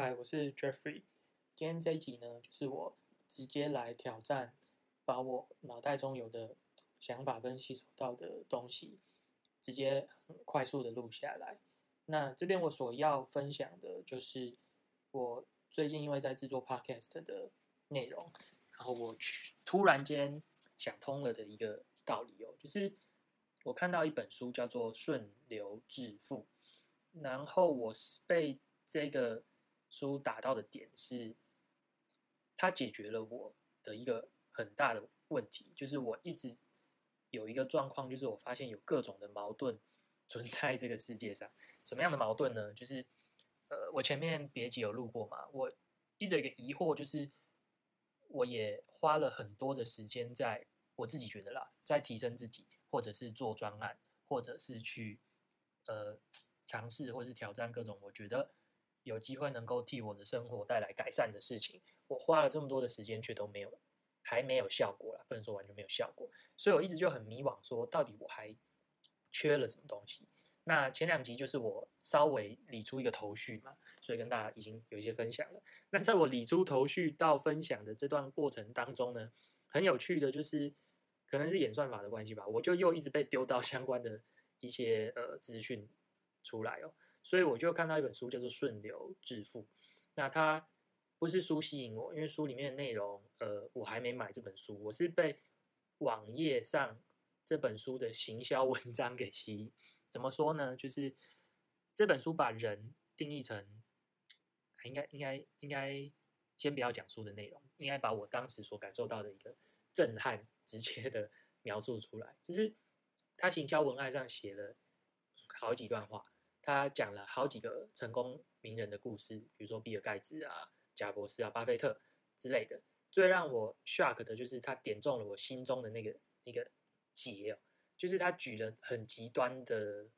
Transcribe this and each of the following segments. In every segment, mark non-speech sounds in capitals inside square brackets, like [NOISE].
嗨，我是 Jeffrey。今天这一集呢，就是我直接来挑战，把我脑袋中有的想法跟吸收到的东西，直接很快速的录下来。那这边我所要分享的就是我最近因为在制作 Podcast 的内容，然后我去突然间想通了的一个道理哦，就是我看到一本书叫做《顺流致富》，然后我是被这个书打到的点是，它解决了我的一个很大的问题，就是我一直有一个状况，就是我发现有各种的矛盾存在这个世界上。什么样的矛盾呢？就是呃，我前面别集有录过嘛，我一直有一个疑惑，就是我也花了很多的时间在我自己觉得啦，在提升自己，或者是做专案，或者是去呃尝试或是挑战各种我觉得。有机会能够替我的生活带来改善的事情，我花了这么多的时间，却都没有，还没有效果了。不能说完全没有效果，所以我一直就很迷惘，说到底我还缺了什么东西。那前两集就是我稍微理出一个头绪嘛，所以跟大家已经有一些分享了。那在我理出头绪到分享的这段过程当中呢，很有趣的就是，可能是演算法的关系吧，我就又一直被丢到相关的一些呃资讯出来哦。所以我就看到一本书叫做《顺流致富》，那它不是书吸引我，因为书里面的内容，呃，我还没买这本书，我是被网页上这本书的行销文章给吸引。怎么说呢？就是这本书把人定义成，应该应该应该先不要讲书的内容，应该把我当时所感受到的一个震撼直接的描述出来。就是他行销文案上写了好几段话。他讲了好几个成功名人的故事，比如说比尔盖茨啊、贾博士啊、巴菲特之类的。最让我 shock 的就是他点中了我心中的那个那个结哦，就是他举了很极端的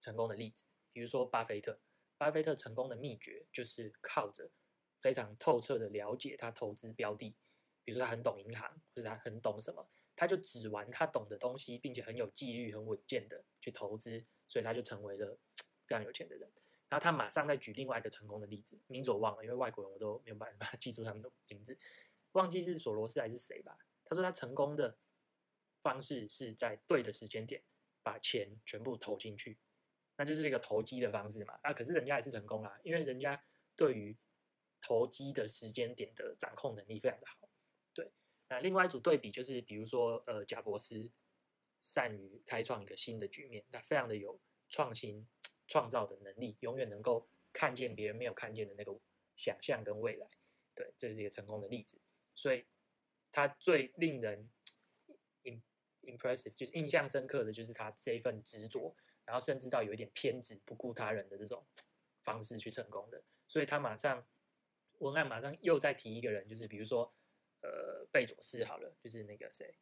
成功的例子，比如说巴菲特。巴菲特成功的秘诀就是靠着非常透彻的了解他投资标的，比如说他很懂银行，或者他很懂什么，他就只玩他懂的东西，并且很有纪律、很稳健的去投资，所以他就成为了。非常有钱的人，然后他马上再举另外一个成功的例子，名字我忘了，因为外国人我都没有办法 [LAUGHS] 记住他们的名字，忘记是索罗斯还是谁吧。他说他成功的方式是在对的时间点把钱全部投进去，那就是一个投机的方式嘛。啊，可是人家也是成功啦，因为人家对于投机的时间点的掌控能力非常的好。对，那另外一组对比就是，比如说呃，贾博斯善于开创一个新的局面，他非常的有创新。创造的能力，永远能够看见别人没有看见的那个想象跟未来，对，这是一个成功的例子。所以，他最令人 impressive 就是印象深刻的就是他这一份执着，然后甚至到有一点偏执、不顾他人的这种方式去成功的。所以他马上文案马上又再提一个人，就是比如说呃贝佐斯好了，就是那个谁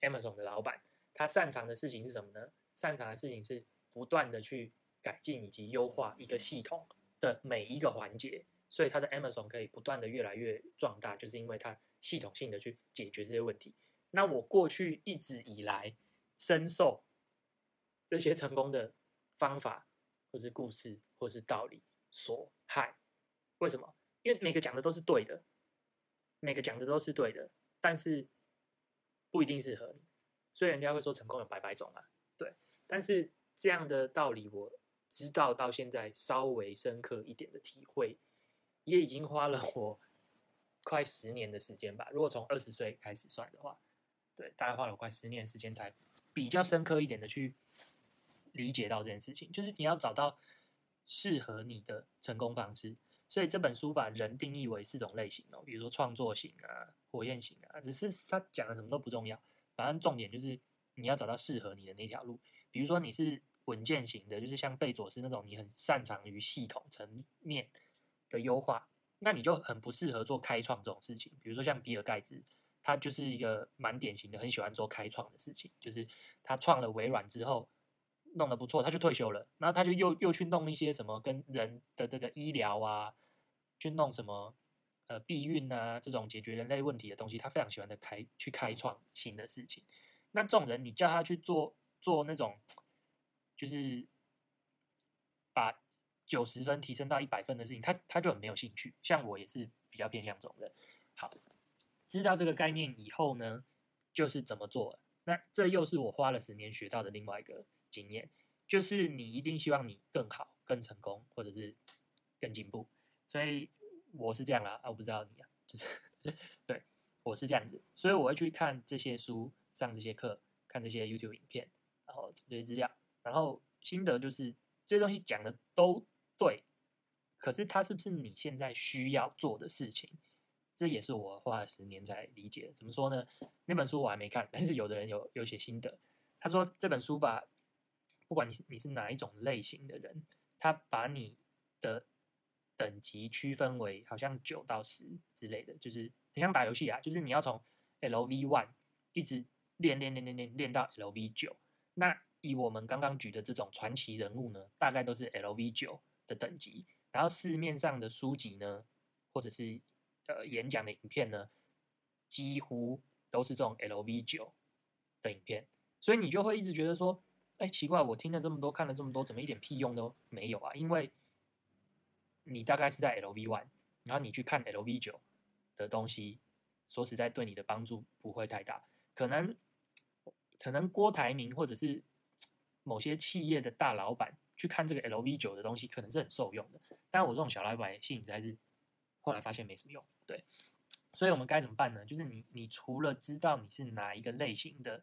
，Amazon 的老板，他擅长的事情是什么呢？擅长的事情是不断的去。改进以及优化一个系统的每一个环节，所以它的 Amazon 可以不断的越来越壮大，就是因为它系统性的去解决这些问题。那我过去一直以来深受这些成功的方法，或是故事，或是道理所害。为什么？因为每个讲的都是对的，每个讲的都是对的，但是不一定适合你。所以人家会说成功有百百种啊，对。但是这样的道理我。知道到现在稍微深刻一点的体会，也已经花了我快十年的时间吧。如果从二十岁开始算的话，对，大概花了快十年时间才比较深刻一点的去理解到这件事情。就是你要找到适合你的成功方式。所以这本书把人定义为四种类型哦，比如说创作型啊、火焰型啊，只是他讲的什么都不重要，反正重点就是你要找到适合你的那条路。比如说你是。稳健型的，就是像贝佐斯那种，你很擅长于系统层面的优化，那你就很不适合做开创这种事情。比如说像比尔盖茨，他就是一个蛮典型的，很喜欢做开创的事情。就是他创了微软之后，弄得不错，他就退休了，然后他就又又去弄一些什么跟人的这个医疗啊，去弄什么呃避孕啊这种解决人类问题的东西，他非常喜欢的开去开创新的事情。那这种人，你叫他去做做那种。就是把九十分提升到一百分的事情，他他就很没有兴趣。像我也是比较偏向这种人。好，知道这个概念以后呢，就是怎么做。那这又是我花了十年学到的另外一个经验，就是你一定希望你更好、更成功，或者是更进步。所以我是这样啦，啊，我不知道你啊，就是对我是这样子，所以我会去看这些书、上这些课、看这些 YouTube 影片，然后这些资料，然后心得就是这些东西讲的都对，可是它是不是你现在需要做的事情？这也是我花了十年才理解。怎么说呢？那本书我还没看，但是有的人有有写心得。他说这本书把不管你你是哪一种类型的人，他把你的等级区分为好像九到十之类的，就是很像打游戏啊，就是你要从 LV one 一直练练练练练练到 LV 九。那以我们刚刚举的这种传奇人物呢，大概都是 LV 九的等级。然后市面上的书籍呢，或者是呃，演讲的影片呢，几乎都是这种 LV 九的影片，所以你就会一直觉得说，哎，奇怪，我听了这么多，看了这么多，怎么一点屁用都没有啊？因为你大概是在 LV one，然后你去看 LV 九的东西，说实在，对你的帮助不会太大。可能可能郭台铭或者是某些企业的大老板去看这个 LV 九的东西，可能是很受用的。但我这种小老百姓实在是。后来发现没什么用，对，所以我们该怎么办呢？就是你，你除了知道你是哪一个类型的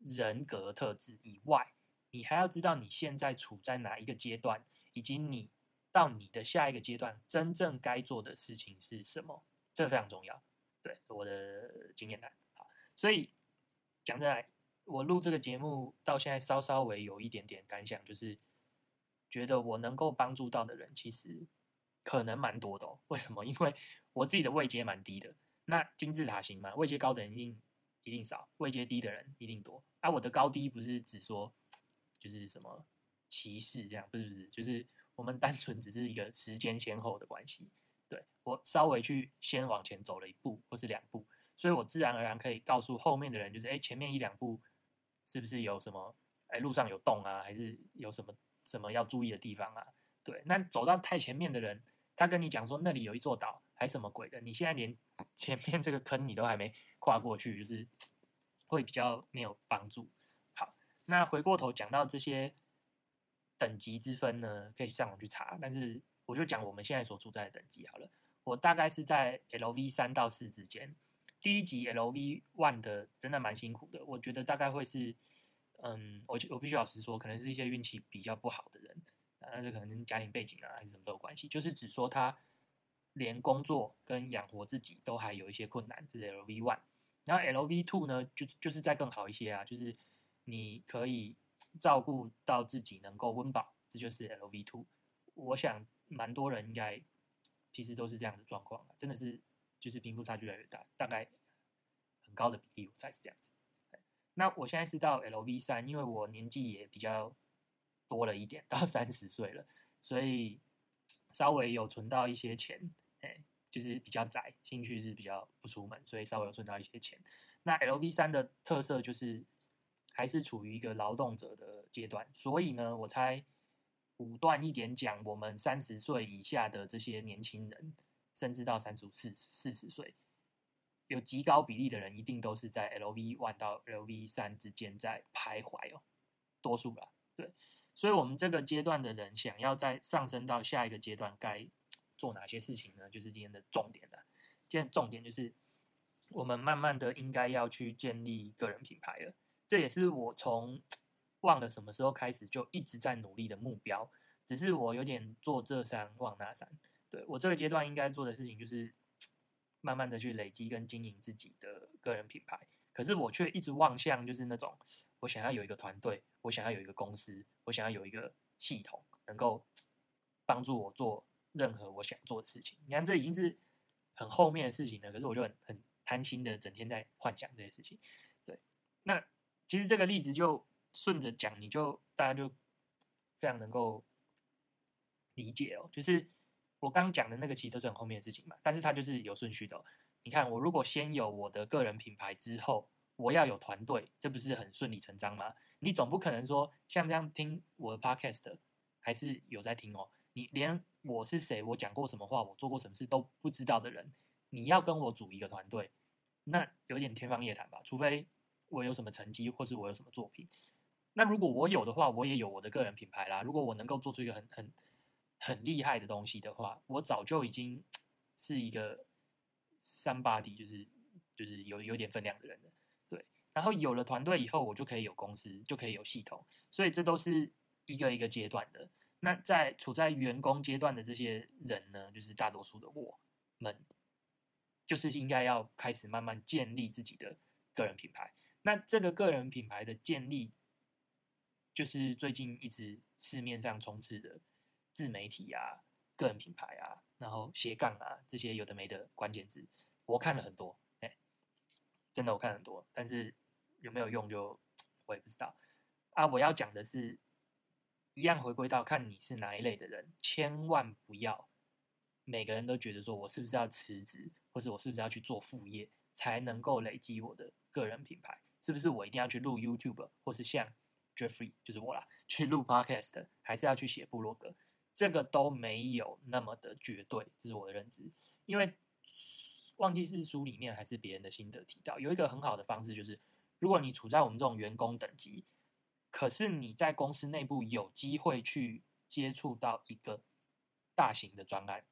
人格特质以外，你还要知道你现在处在哪一个阶段，以及你到你的下一个阶段真正该做的事情是什么，这非常重要。对，我的经验谈。好，所以讲真来，我录这个节目到现在稍稍微有一点点感想，就是觉得我能够帮助到的人，其实。可能蛮多的哦，为什么？[LAUGHS] 因为我自己的位阶蛮低的。那金字塔型嘛，位阶高的人一定一定少，位阶低的人一定多。啊，我的高低不是只说就是什么歧视这样，不是不是，就是我们单纯只是一个时间先后的关系。对我稍微去先往前走了一步或是两步，所以我自然而然可以告诉后面的人，就是哎，前面一两步是不是有什么？哎，路上有洞啊，还是有什么什么要注意的地方啊？对，那走到太前面的人。他跟你讲说那里有一座岛，还什么鬼的？你现在连 [LAUGHS] 前面这个坑你都还没跨过去，就是会比较没有帮助。好，那回过头讲到这些等级之分呢，可以去上网去查。但是我就讲我们现在所处在的等级好了。我大概是在 LV 三到四之间。第一级 LV one 的真的蛮辛苦的，我觉得大概会是，嗯，我我必须老实说，可能是一些运气比较不好的人。那这可能跟家庭背景啊，还是什么都有关系。就是只说他连工作跟养活自己都还有一些困难，这是 L V one。然后 L V two 呢，就就是再更好一些啊，就是你可以照顾到自己能够温饱，这就是 L V two。我想蛮多人应该其实都是这样的状况，真的是就是贫富差距越来越大，大概很高的比例我才是这样子。那我现在是到 L V 三，因为我年纪也比较。多了一点，到三十岁了，所以稍微有存到一些钱，哎，就是比较窄，兴趣是比较不出门，所以稍微有存到一些钱。那 L V 三的特色就是还是处于一个劳动者的阶段，所以呢，我猜武断一点讲，我们三十岁以下的这些年轻人，甚至到三十五、四四十岁，有极高比例的人一定都是在 L V one 到 L V 三之间在徘徊哦，多数吧，对。所以，我们这个阶段的人想要再上升到下一个阶段，该做哪些事情呢？就是今天的重点了。今天重点就是，我们慢慢的应该要去建立个人品牌了。这也是我从忘了什么时候开始就一直在努力的目标。只是我有点做这山望那山。对我这个阶段应该做的事情，就是慢慢的去累积跟经营自己的个人品牌。可是我却一直望向，就是那种我想要有一个团队。我想要有一个公司，我想要有一个系统，能够帮助我做任何我想做的事情。你看，这已经是很后面的事情了。可是我就很很贪心的，整天在幻想这些事情。对，那其实这个例子就顺着讲，你就大家就非常能够理解哦。就是我刚讲的那个，其实都是很后面的事情嘛。但是它就是有顺序的。你看，我如果先有我的个人品牌之后，我要有团队，这不是很顺理成章吗？你总不可能说像这样听我的 podcast，还是有在听哦。你连我是谁，我讲过什么话，我做过什么事都不知道的人，你要跟我组一个团队，那有点天方夜谭吧？除非我有什么成绩，或是我有什么作品。那如果我有的话，我也有我的个人品牌啦。如果我能够做出一个很很很厉害的东西的话，我早就已经是一个三八 D，就是就是有有点分量的人了。对，然后有了团队以后，我就可以有公司，就可以有系统，所以这都是一个一个阶段的。那在处在员工阶段的这些人呢，就是大多数的我们，就是应该要开始慢慢建立自己的个人品牌。那这个个人品牌的建立。就是最近一直市面上充斥的自媒体啊、个人品牌啊，然后斜杠啊这些有的没的关键字，我看了很多，哎，真的我看很多，但是有没有用就我也不知道啊。我要讲的是，一样回归到看你是哪一类的人，千万不要每个人都觉得说我是不是要辞职，或是我是不是要去做副业才能够累积我的个人品牌，是不是我一定要去录 YouTube，或是像。Jeffrey 就是我啦，去录 Podcast 还是要去写部落格，这个都没有那么的绝对，这是我的认知。因为忘记是书里面还是别人的心得提到，有一个很好的方式，就是如果你处在我们这种员工等级，可是你在公司内部有机会去接触到一个大型的专案，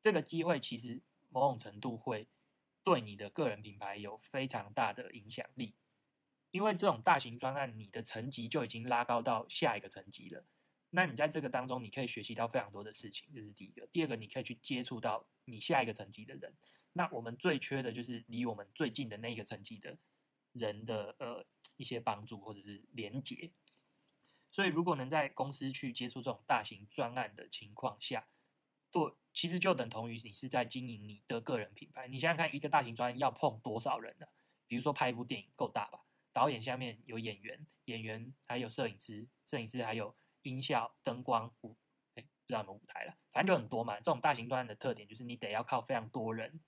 这个机会其实某种程度会对你的个人品牌有非常大的影响力。因为这种大型专案，你的层级就已经拉高到下一个层级了。那你在这个当中，你可以学习到非常多的事情，这是第一个。第二个，你可以去接触到你下一个层级的人。那我们最缺的就是离我们最近的那个层级的人的呃一些帮助或者是连接。所以，如果能在公司去接触这种大型专案的情况下，对，其实就等同于你是在经营你的个人品牌。你想想看，一个大型专案要碰多少人呢？比如说拍一部电影，够大吧？导演下面有演员，演员还有摄影师，摄影师还有音效、灯光、舞，哎，不知道有没有舞台了，反正就很多嘛。这种大型专案的特点就是你得要靠非常多人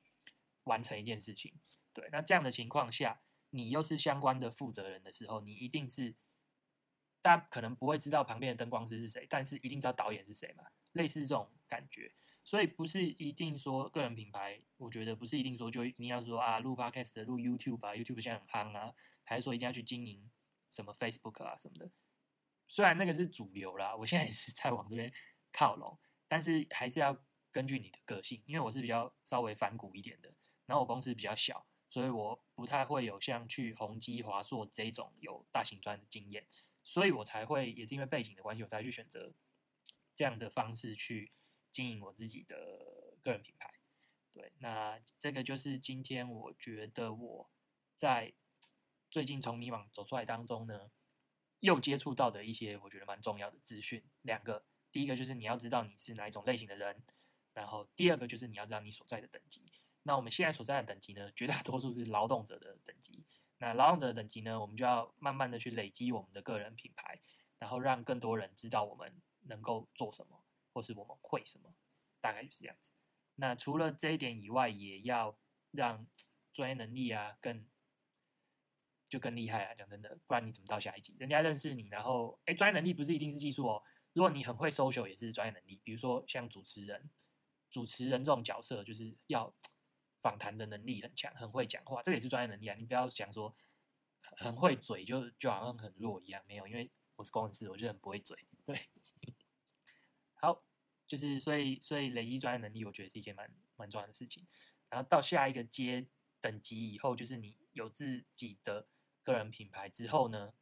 完成一件事情。对，那这样的情况下，你又是相关的负责人的时候，你一定是大家可能不会知道旁边的灯光师是谁，但是一定知道导演是谁嘛，类似这种感觉。所以不是一定说个人品牌，我觉得不是一定说就一定要说啊，录 podcast、录 YouTube 啊，YouTube 现在很夯啊。还是说一定要去经营什么 Facebook 啊什么的？虽然那个是主流啦，我现在也是在往这边靠拢，但是还是要根据你的个性，因为我是比较稍微反骨一点的，然后我公司比较小，所以我不太会有像去宏基、华硕这种有大型专的经验，所以我才会也是因为背景的关系，我才去选择这样的方式去经营我自己的个人品牌。对，那这个就是今天我觉得我在。最近从迷惘走出来当中呢，又接触到的一些我觉得蛮重要的资讯，两个，第一个就是你要知道你是哪一种类型的人，然后第二个就是你要知道你所在的等级。那我们现在所在的等级呢，绝大多数是劳动者的等级。那劳动者的等级呢，我们就要慢慢的去累积我们的个人品牌，然后让更多人知道我们能够做什么，或是我们会什么，大概就是这样子。那除了这一点以外，也要让专业能力啊更。就更厉害啊！讲真的，不然你怎么到下一级？人家认识你，然后哎，专业能力不是一定是技术哦。如果你很会 social，也是专业能力。比如说像主持人，主持人这种角色，就是要访谈的能力很强，很会讲话，这也是专业能力啊。你不要想说很会嘴，就就好像很弱一样，没有，因为我是工程师，我就很不会嘴。对，[LAUGHS] 好，就是所以所以累积专业能力，我觉得是一件蛮蛮重要的事情。然后到下一个阶等级以后，就是你有自己的。个人品牌之后呢，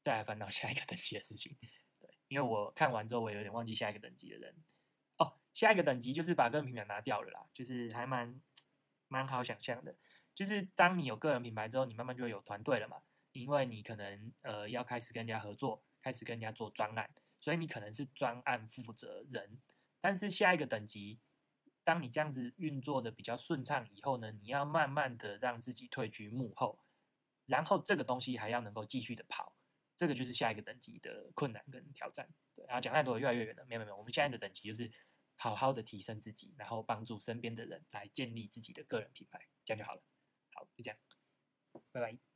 再来翻到下一个等级的事情。对，因为我看完之后，我有点忘记下一个等级的人。哦，下一个等级就是把个人品牌拿掉了啦，就是还蛮蛮好想象的。就是当你有个人品牌之后，你慢慢就会有团队了嘛，因为你可能呃要开始跟人家合作，开始跟人家做专案，所以你可能是专案负责人。但是下一个等级，当你这样子运作的比较顺畅以后呢，你要慢慢的让自己退居幕后。然后这个东西还要能够继续的跑，这个就是下一个等级的困难跟挑战。对，然后讲太多越来越远了，没有没有，我们现在的等级就是好好的提升自己，然后帮助身边的人来建立自己的个人品牌，这样就好了。好，就这样，拜拜。